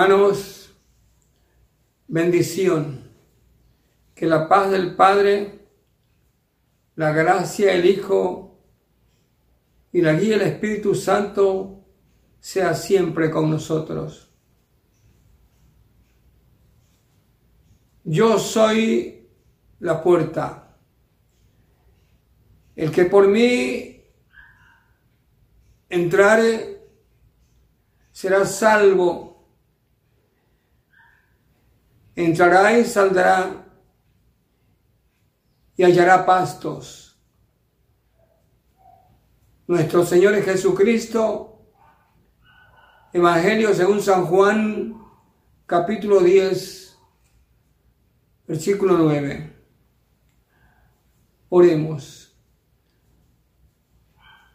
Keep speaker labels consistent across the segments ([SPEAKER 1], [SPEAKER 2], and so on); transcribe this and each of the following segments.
[SPEAKER 1] Hermanos, bendición. Que la paz del Padre, la gracia del Hijo y la guía del Espíritu Santo sea siempre con nosotros. Yo soy la puerta. El que por mí entrare será salvo entrará y saldrá y hallará pastos. Nuestro Señor Jesucristo, Evangelio según San Juan, capítulo 10, versículo 9. Oremos.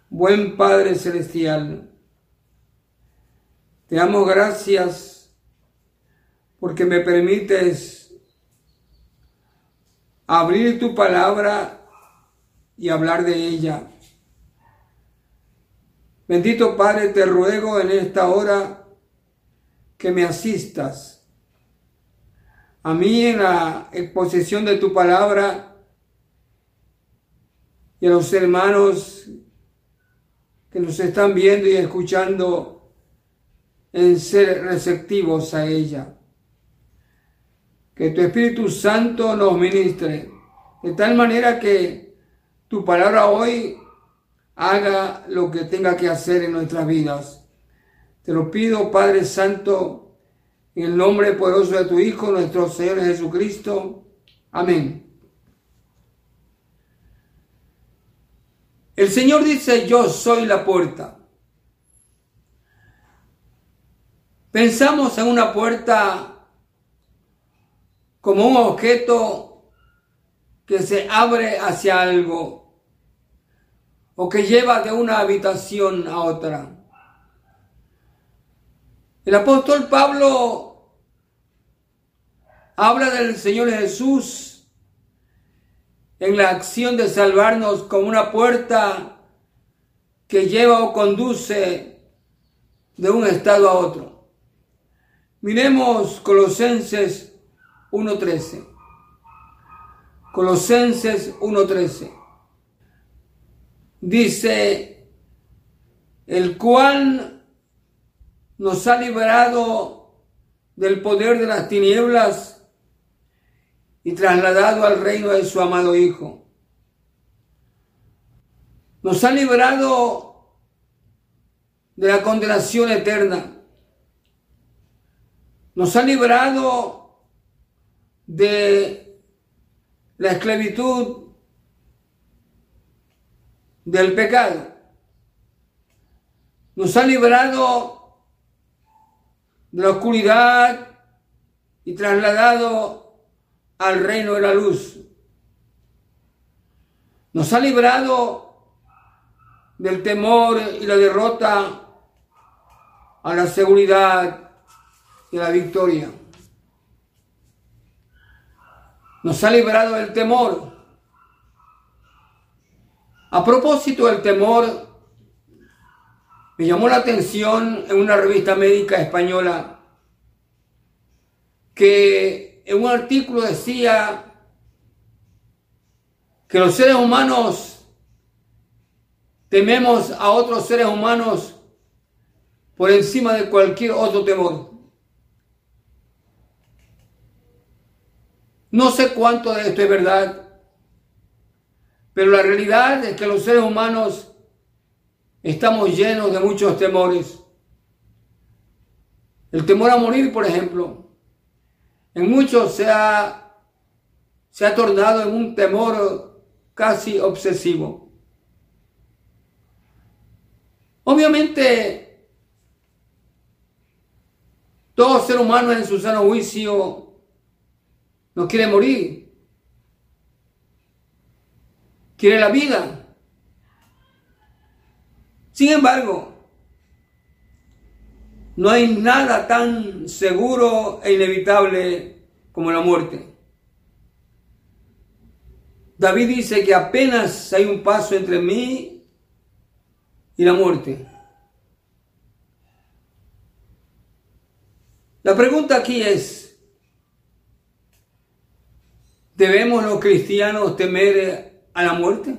[SPEAKER 1] Buen Padre Celestial, te damos gracias porque me permites abrir tu palabra y hablar de ella. Bendito Padre, te ruego en esta hora que me asistas a mí en la exposición de tu palabra y a los hermanos que nos están viendo y escuchando en ser receptivos a ella. Que tu Espíritu Santo nos ministre de tal manera que tu palabra hoy haga lo que tenga que hacer en nuestras vidas. Te lo pido, Padre Santo, en el nombre poderoso de tu Hijo, nuestro Señor Jesucristo. Amén. El Señor dice, yo soy la puerta. Pensamos en una puerta como un objeto que se abre hacia algo o que lleva de una habitación a otra. El apóstol Pablo habla del Señor Jesús en la acción de salvarnos como una puerta que lleva o conduce de un estado a otro. Miremos Colosenses 1.13. Colosenses 1.13. Dice, el cual nos ha liberado del poder de las tinieblas y trasladado al reino de su amado Hijo. Nos ha liberado de la condenación eterna. Nos ha liberado de la esclavitud del pecado. Nos ha librado de la oscuridad y trasladado al reino de la luz. Nos ha librado del temor y la derrota a la seguridad y la victoria nos ha librado del temor. A propósito del temor, me llamó la atención en una revista médica española que en un artículo decía que los seres humanos tememos a otros seres humanos por encima de cualquier otro temor. No sé cuánto de esto es verdad, pero la realidad es que los seres humanos estamos llenos de muchos temores. El temor a morir, por ejemplo, en muchos se ha, se ha tornado en un temor casi obsesivo. Obviamente, todo ser humano en su sano juicio no quiere morir. Quiere la vida. Sin embargo, no hay nada tan seguro e inevitable como la muerte. David dice que apenas hay un paso entre mí y la muerte. La pregunta aquí es, ¿debemos los cristianos temer a la muerte?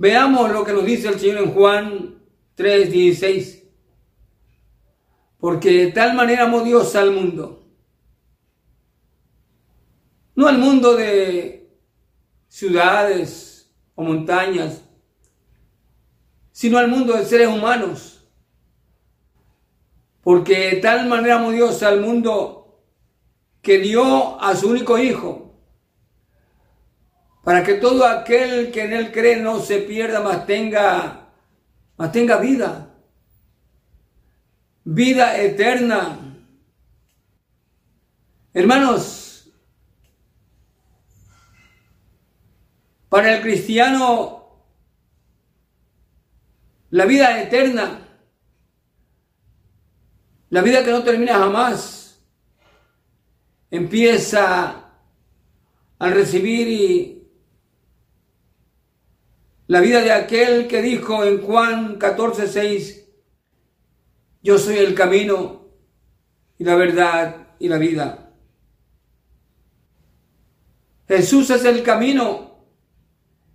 [SPEAKER 1] Veamos lo que nos dice el Señor en Juan 3:16. Porque de tal manera amó Dios al mundo. No al mundo de ciudades o montañas, sino al mundo de seres humanos. Porque de tal manera amó Dios al mundo que dio a su único hijo, para que todo aquel que en él cree no se pierda, mas tenga, mas tenga vida, vida eterna. Hermanos, para el cristiano la vida eterna, la vida que no termina jamás, empieza al recibir la vida de aquel que dijo en Juan 14, 6, yo soy el camino y la verdad y la vida. Jesús es el camino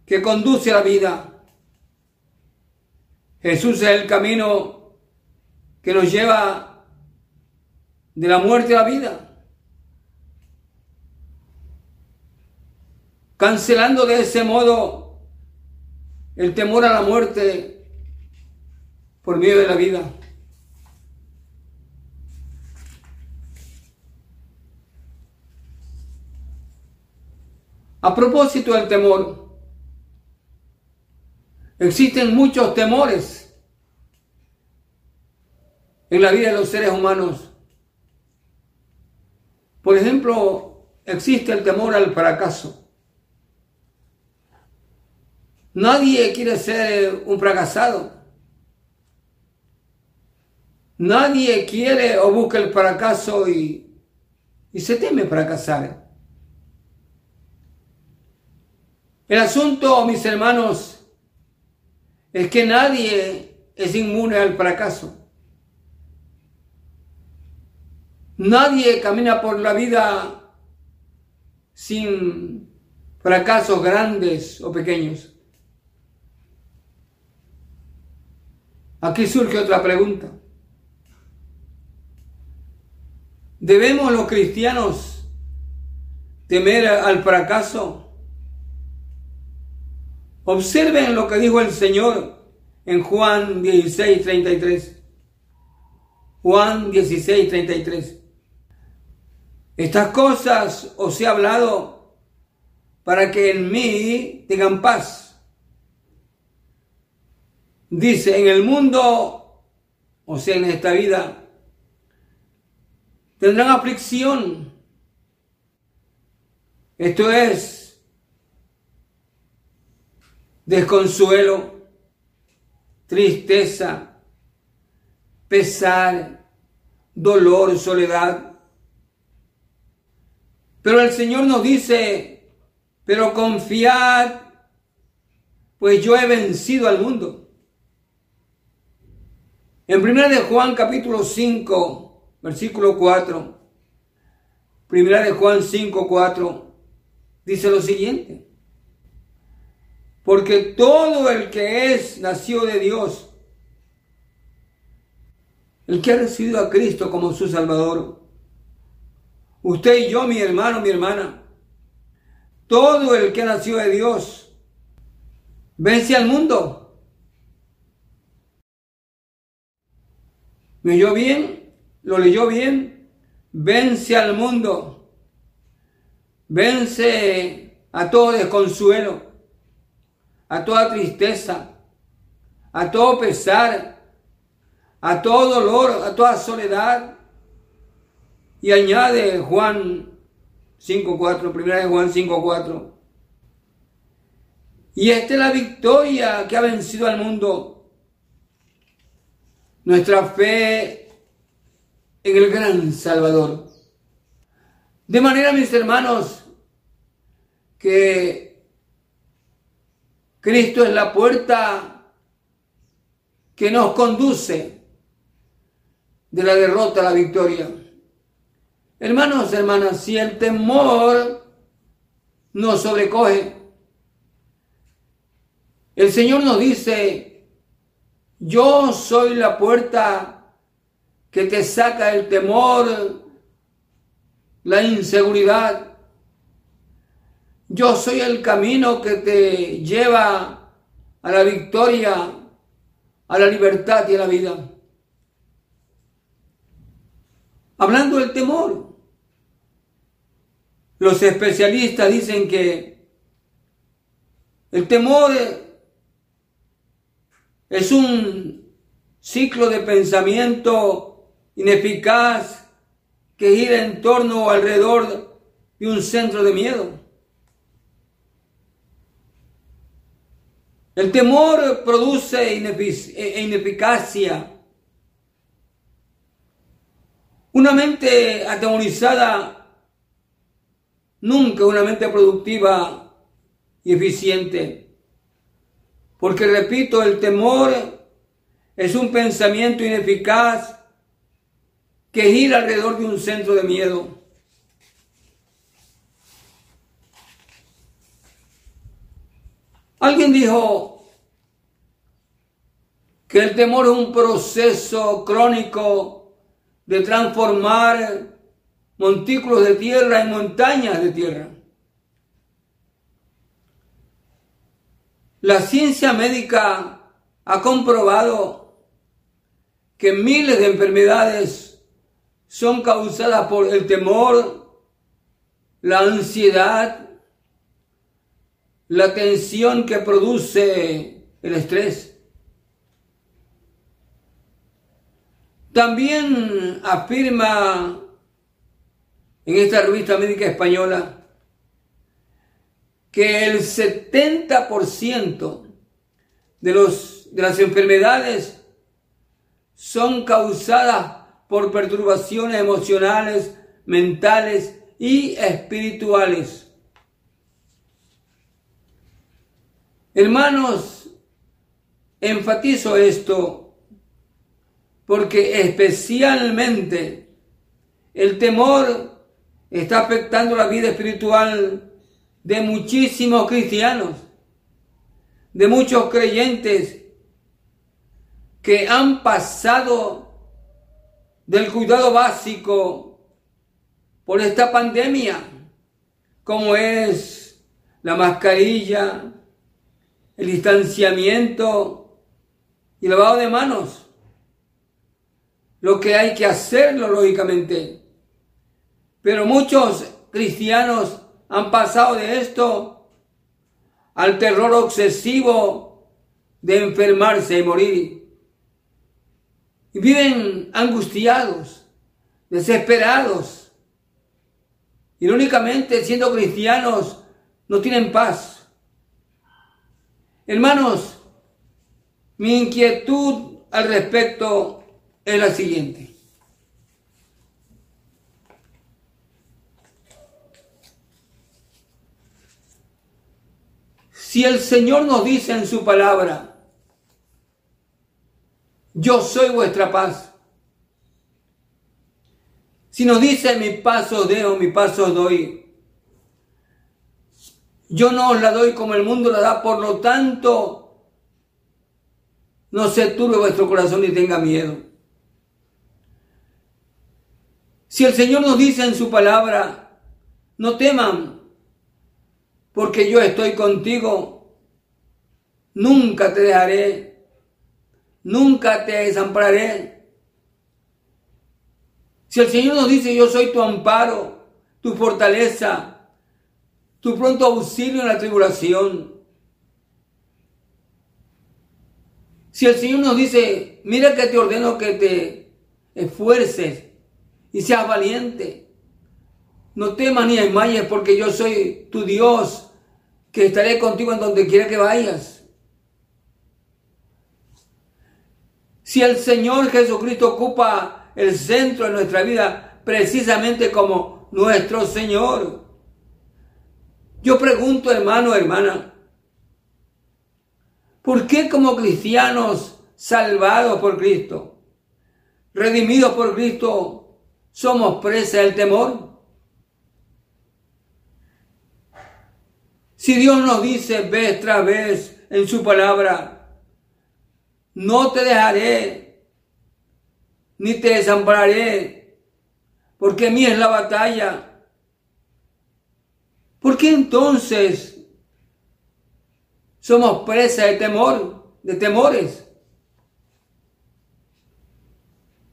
[SPEAKER 1] que conduce a la vida. Jesús es el camino que nos lleva de la muerte a la vida. Cancelando de ese modo el temor a la muerte por medio de la vida. A propósito del temor, Existen muchos temores en la vida de los seres humanos. Por ejemplo, existe el temor al fracaso. Nadie quiere ser un fracasado. Nadie quiere o busca el fracaso y, y se teme fracasar. El asunto, mis hermanos, es que nadie es inmune al fracaso. Nadie camina por la vida sin fracasos grandes o pequeños. Aquí surge otra pregunta. ¿Debemos los cristianos temer al fracaso? Observen lo que dijo el Señor en Juan 16, 33. Juan 16, 33. Estas cosas os he hablado para que en mí tengan paz. Dice, en el mundo, o sea, en esta vida, tendrán aflicción. Esto es desconsuelo, tristeza, pesar, dolor, soledad. Pero el Señor nos dice, pero confiad, pues yo he vencido al mundo. En 1 de Juan capítulo 5, versículo 4, 1 de Juan 5, 4, dice lo siguiente. Porque todo el que es nació de Dios, el que ha recibido a Cristo como su Salvador, usted y yo, mi hermano, mi hermana, todo el que nació de Dios, vence al mundo. ¿Me oyó bien? ¿Lo leyó bien? Vence al mundo. Vence a todo desconsuelo a toda tristeza, a todo pesar, a todo dolor, a toda soledad. Y añade Juan 5.4, primera de Juan 5.4. Y esta es la victoria que ha vencido al mundo. Nuestra fe en el gran Salvador. De manera, mis hermanos, que Cristo es la puerta que nos conduce de la derrota a la victoria. Hermanos, hermanas, si el temor nos sobrecoge, el Señor nos dice, yo soy la puerta que te saca el temor, la inseguridad. Yo soy el camino que te lleva a la victoria, a la libertad y a la vida. Hablando del temor, los especialistas dicen que el temor es un ciclo de pensamiento ineficaz que gira en torno o alrededor de un centro de miedo. El temor produce ineficacia una mente atemorizada, nunca una mente productiva y eficiente. Porque repito, el temor es un pensamiento ineficaz que gira alrededor de un centro de miedo. Alguien dijo que el temor es un proceso crónico de transformar montículos de tierra en montañas de tierra. La ciencia médica ha comprobado que miles de enfermedades son causadas por el temor, la ansiedad, la tensión que produce el estrés. También afirma en esta revista médica española que el 70% de, los, de las enfermedades son causadas por perturbaciones emocionales, mentales y espirituales. Hermanos, enfatizo esto porque especialmente el temor está afectando la vida espiritual de muchísimos cristianos, de muchos creyentes que han pasado del cuidado básico por esta pandemia, como es la mascarilla, el distanciamiento y lavado de manos lo que hay que hacerlo, lógicamente. Pero muchos cristianos han pasado de esto al terror obsesivo de enfermarse y morir. Y viven angustiados, desesperados. Y únicamente siendo cristianos no tienen paz. Hermanos, mi inquietud al respecto es la siguiente. Si el Señor nos dice en su palabra, yo soy vuestra paz. Si nos dice mi paso deo, mi paso doy. Yo no os la doy como el mundo la da, por lo tanto, no se turbe vuestro corazón y tenga miedo. Si el Señor nos dice en su palabra, no teman, porque yo estoy contigo, nunca te dejaré, nunca te desampararé. Si el Señor nos dice, yo soy tu amparo, tu fortaleza, tu pronto auxilio en la tribulación. Si el Señor nos dice, mira que te ordeno que te esfuerces y seas valiente. No temas ni desmayes porque yo soy tu Dios, que estaré contigo en donde quiera que vayas. Si el Señor Jesucristo ocupa el centro de nuestra vida precisamente como nuestro Señor, yo pregunto hermano, hermana, ¿por qué como cristianos salvados por Cristo redimidos por Cristo, somos presa del temor. Si Dios nos dice vez tras vez en su palabra, no te dejaré, ni te desampararé, porque mí es la batalla. ¿Por qué entonces somos presa de temor, de temores?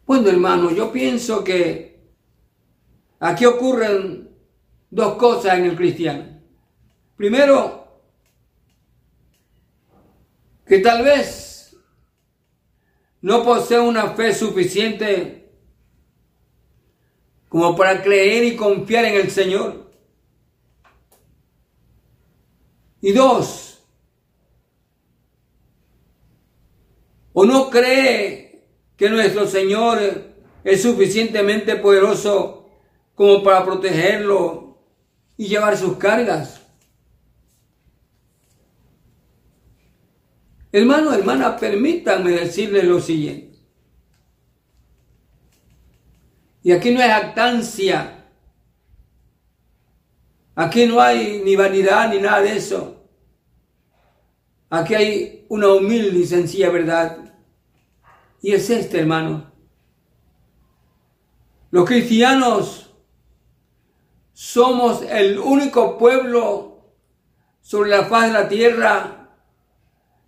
[SPEAKER 1] Bueno, hermano, yo pienso que aquí ocurren dos cosas en el cristiano. Primero, que tal vez no posee una fe suficiente como para creer y confiar en el Señor. Y dos, o no cree que nuestro Señor es suficientemente poderoso como para protegerlo y llevar sus cargas. Hermano, hermana, permítanme decirles lo siguiente. Y aquí no es actancia. Aquí no hay ni vanidad ni nada de eso. Aquí hay una humilde y sencilla verdad. Y es este, hermano. Los cristianos somos el único pueblo sobre la faz de la tierra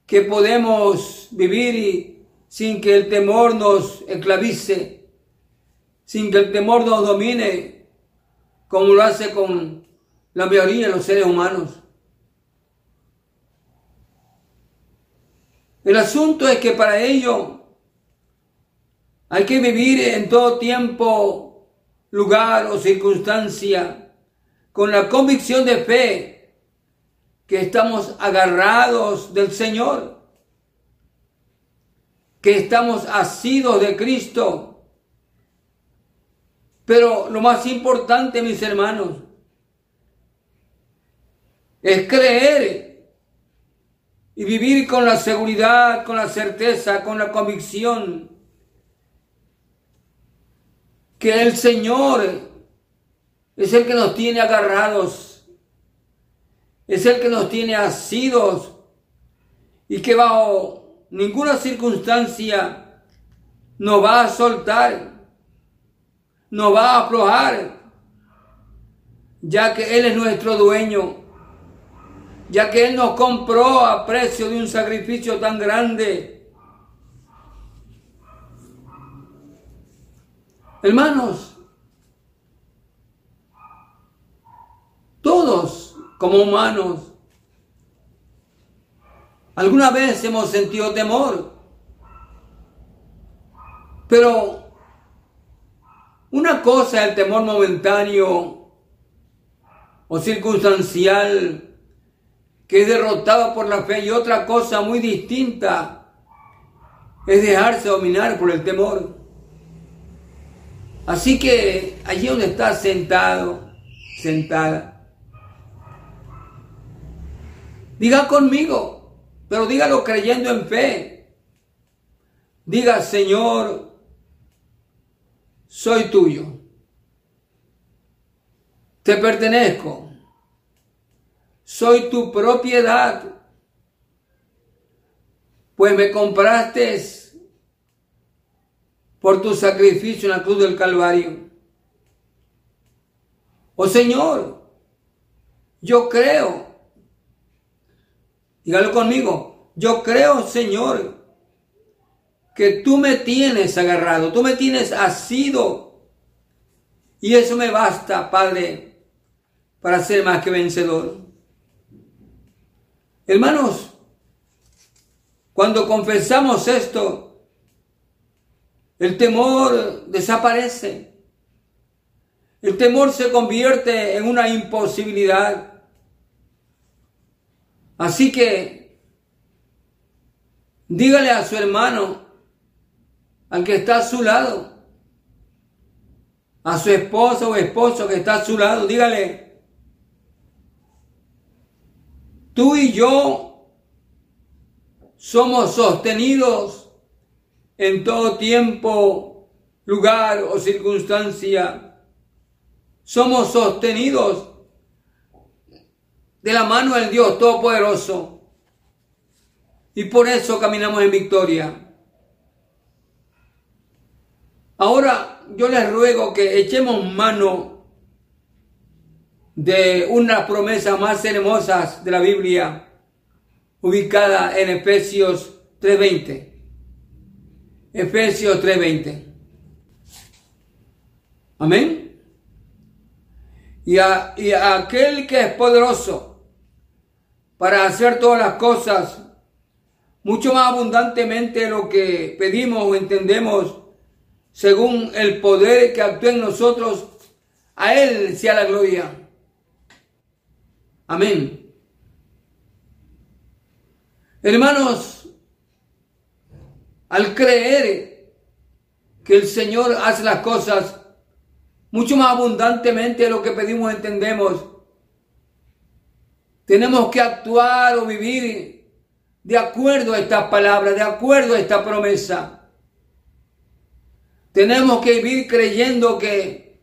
[SPEAKER 1] que podemos vivir sin que el temor nos esclavice, sin que el temor nos domine, como lo hace con la mayoría de los seres humanos. El asunto es que para ello hay que vivir en todo tiempo, lugar o circunstancia con la convicción de fe que estamos agarrados del Señor, que estamos asidos de Cristo. Pero lo más importante, mis hermanos, es creer y vivir con la seguridad, con la certeza, con la convicción que el Señor es el que nos tiene agarrados es el que nos tiene asidos y que bajo ninguna circunstancia nos va a soltar, nos va a aflojar, ya que Él es nuestro dueño, ya que Él nos compró a precio de un sacrificio tan grande. Hermanos, todos como humanos. Alguna vez hemos sentido temor, pero una cosa es el temor momentáneo o circunstancial que es derrotado por la fe y otra cosa muy distinta es dejarse dominar por el temor. Así que allí donde está sentado, sentada, Diga conmigo, pero dígalo creyendo en fe. Diga, Señor, soy tuyo. Te pertenezco. Soy tu propiedad. Pues me compraste por tu sacrificio en la cruz del Calvario. Oh Señor, yo creo Dígalo conmigo. Yo creo, Señor, que tú me tienes agarrado, tú me tienes asido. Y eso me basta, Padre, para ser más que vencedor. Hermanos, cuando confesamos esto, el temor desaparece. El temor se convierte en una imposibilidad. Así que dígale a su hermano, al que está a su lado, a su esposa o esposo que está a su lado, dígale, tú y yo somos sostenidos en todo tiempo lugar o circunstancia, somos sostenidos de la mano del Dios Todopoderoso. Y por eso caminamos en victoria. Ahora yo les ruego que echemos mano de una promesa más hermosas de la Biblia, ubicada en Efesios 3.20. Efesios 3.20. Amén. Y, a, y a aquel que es poderoso para hacer todas las cosas mucho más abundantemente de lo que pedimos o entendemos según el poder que actúa en nosotros, a Él sea la gloria. Amén. Hermanos, al creer que el Señor hace las cosas mucho más abundantemente de lo que pedimos entendemos, tenemos que actuar o vivir de acuerdo a esta palabra, de acuerdo a esta promesa. Tenemos que vivir creyendo que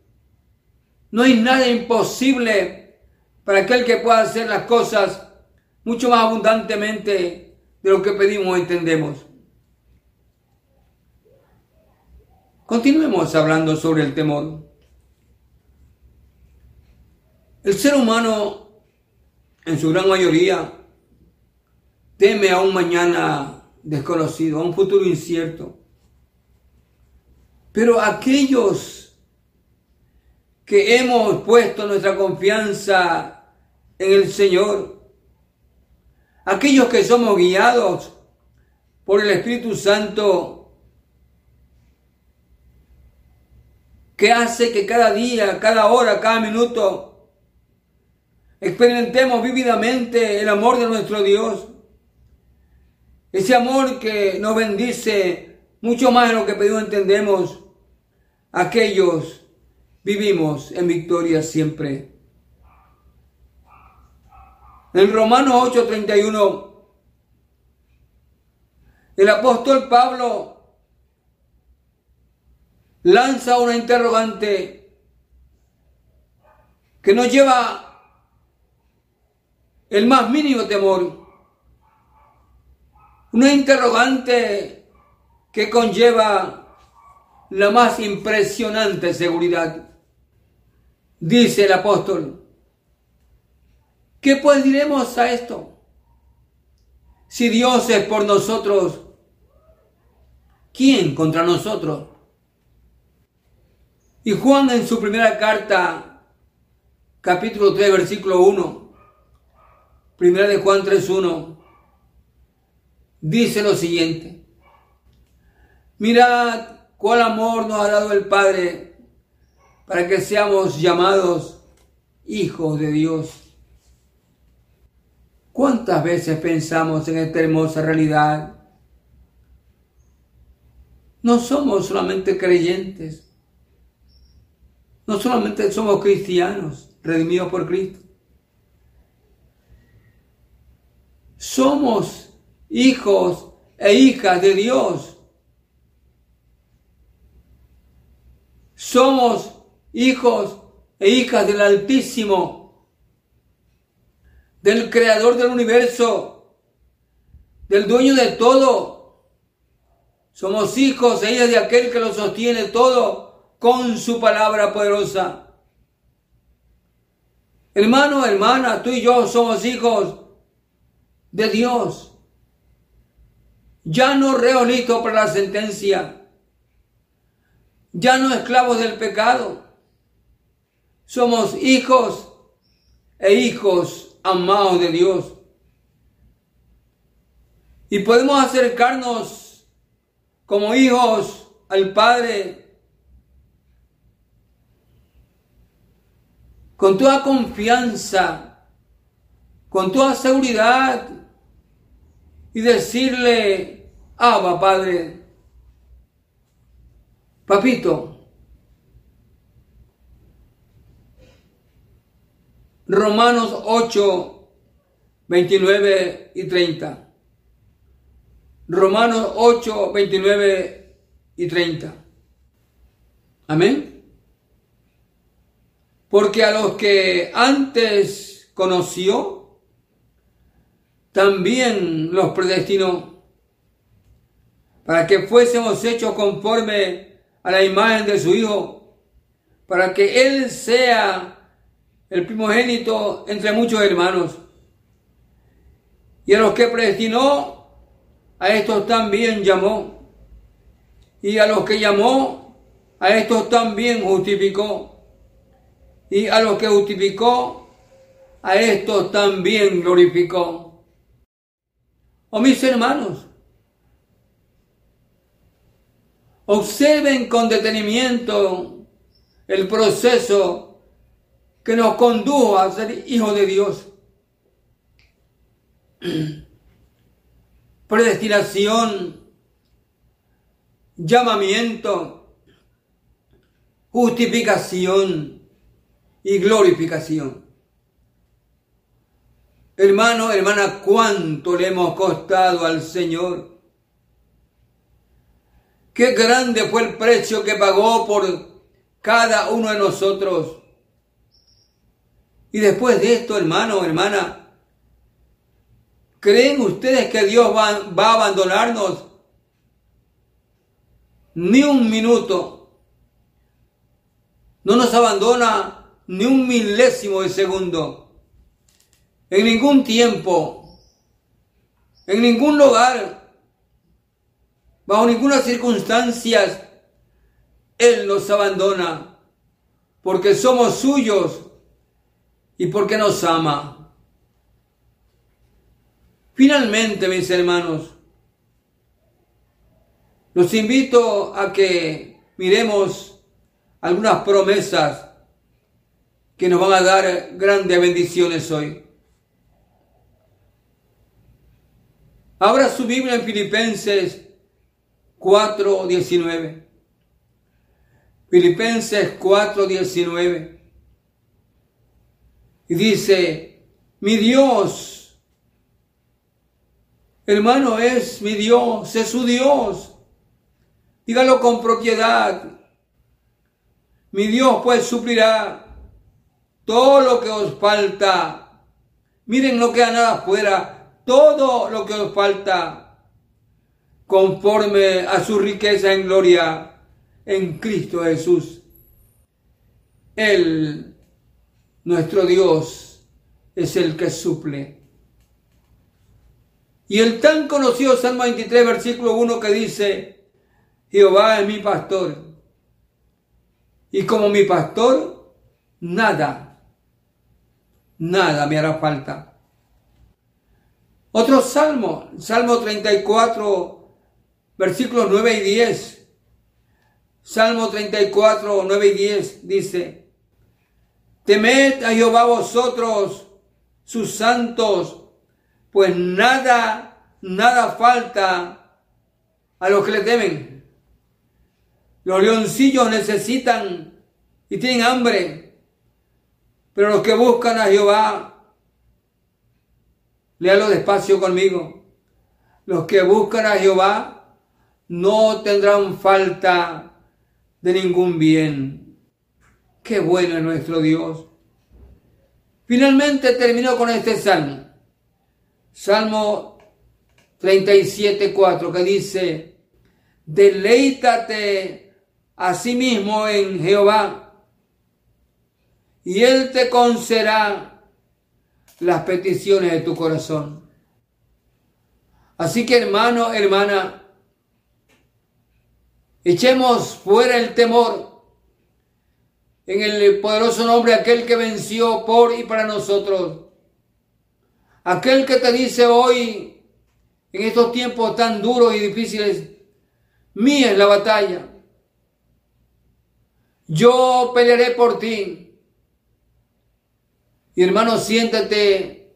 [SPEAKER 1] no hay nada imposible para aquel que pueda hacer las cosas mucho más abundantemente de lo que pedimos o entendemos. Continuemos hablando sobre el temor. El ser humano, en su gran mayoría, teme a un mañana desconocido, a un futuro incierto. Pero aquellos que hemos puesto nuestra confianza en el Señor, aquellos que somos guiados por el Espíritu Santo, que hace que cada día, cada hora, cada minuto, experimentemos vívidamente el amor de nuestro Dios. Ese amor que nos bendice mucho más de lo que pedimos entendemos aquellos vivimos en victoria siempre. En Romanos 8:31, el apóstol Pablo lanza una interrogante que nos lleva el más mínimo temor. Una interrogante que conlleva la más impresionante seguridad. Dice el apóstol, ¿qué pues diremos a esto? Si Dios es por nosotros, ¿quién contra nosotros? Y Juan en su primera carta, capítulo 3, versículo 1, primera de Juan 3.1, dice lo siguiente, mirad cuál amor nos ha dado el Padre para que seamos llamados hijos de Dios. ¿Cuántas veces pensamos en esta hermosa realidad? No somos solamente creyentes, no solamente somos cristianos redimidos por Cristo. Somos hijos e hijas de Dios Somos hijos e hijas del Altísimo, del Creador del universo, del dueño de todo. Somos hijos e hijas de aquel que lo sostiene todo con su palabra poderosa. Hermano, hermana, tú y yo somos hijos de Dios. Ya no reo listo para la sentencia ya no esclavos del pecado. Somos hijos e hijos amados de Dios. Y podemos acercarnos como hijos al Padre con toda confianza, con toda seguridad y decirle, Abba Padre, Papito, Romanos 8, 29 y 30. Romanos 8, 29 y 30. Amén. Porque a los que antes conoció, también los predestinó para que fuésemos hechos conforme a la imagen de su Hijo, para que Él sea el primogénito entre muchos hermanos. Y a los que predestinó, a estos también llamó. Y a los que llamó, a estos también justificó. Y a los que justificó, a estos también glorificó. Oh mis hermanos, observen con detenimiento el proceso que nos condujo a ser hijos de Dios. predestinación, llamamiento, justificación y glorificación. Hermano, hermana, cuánto le hemos costado al Señor. Qué grande fue el precio que pagó por cada uno de nosotros. Y después de esto, hermano, hermana, ¿Creen ustedes que Dios va, a abandonarnos? Ni un minuto. No nos abandona ni un milésimo de segundo. En ningún tiempo. En ningún lugar. Bajo ninguna circunstancia. Él nos abandona. Porque somos suyos. Y porque nos ama. Finalmente, mis hermanos, los invito a que miremos algunas promesas que nos van a dar grandes bendiciones hoy. Abra su Biblia en Filipenses 4:19. Filipenses 4:19. Y dice, mi Dios Hermano, es mi Dios, es su Dios. Dígalo con propiedad. Mi Dios pues suplirá todo lo que os falta. Miren lo que nada afuera, todo lo que os falta, conforme a su riqueza en gloria en Cristo Jesús. Él, nuestro Dios, es el que suple. Y el tan conocido Salmo 23, versículo 1 que dice, Jehová es mi pastor. Y como mi pastor, nada, nada me hará falta. Otro salmo, Salmo 34, versículos 9 y 10. Salmo 34, 9 y 10 dice, Temed a Jehová vosotros, sus santos, pues nada, nada falta a los que le temen. Los leoncillos necesitan y tienen hambre, pero los que buscan a Jehová, léalo despacio conmigo, los que buscan a Jehová no tendrán falta de ningún bien. Qué bueno es nuestro Dios. Finalmente terminó con este salmo. Salmo 37, 4, que dice, deleítate a sí mismo en Jehová y Él te concederá las peticiones de tu corazón. Así que hermano, hermana, echemos fuera el temor en el poderoso nombre aquel que venció por y para nosotros Aquel que te dice hoy, en estos tiempos tan duros y difíciles, mía es la batalla. Yo pelearé por ti. Y hermano, siéntate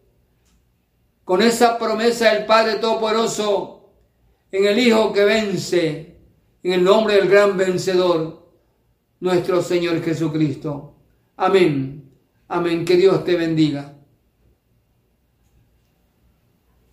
[SPEAKER 1] con esa promesa del Padre Todopoderoso en el Hijo que vence, en el nombre del gran vencedor, nuestro Señor Jesucristo. Amén. Amén. Que Dios te bendiga.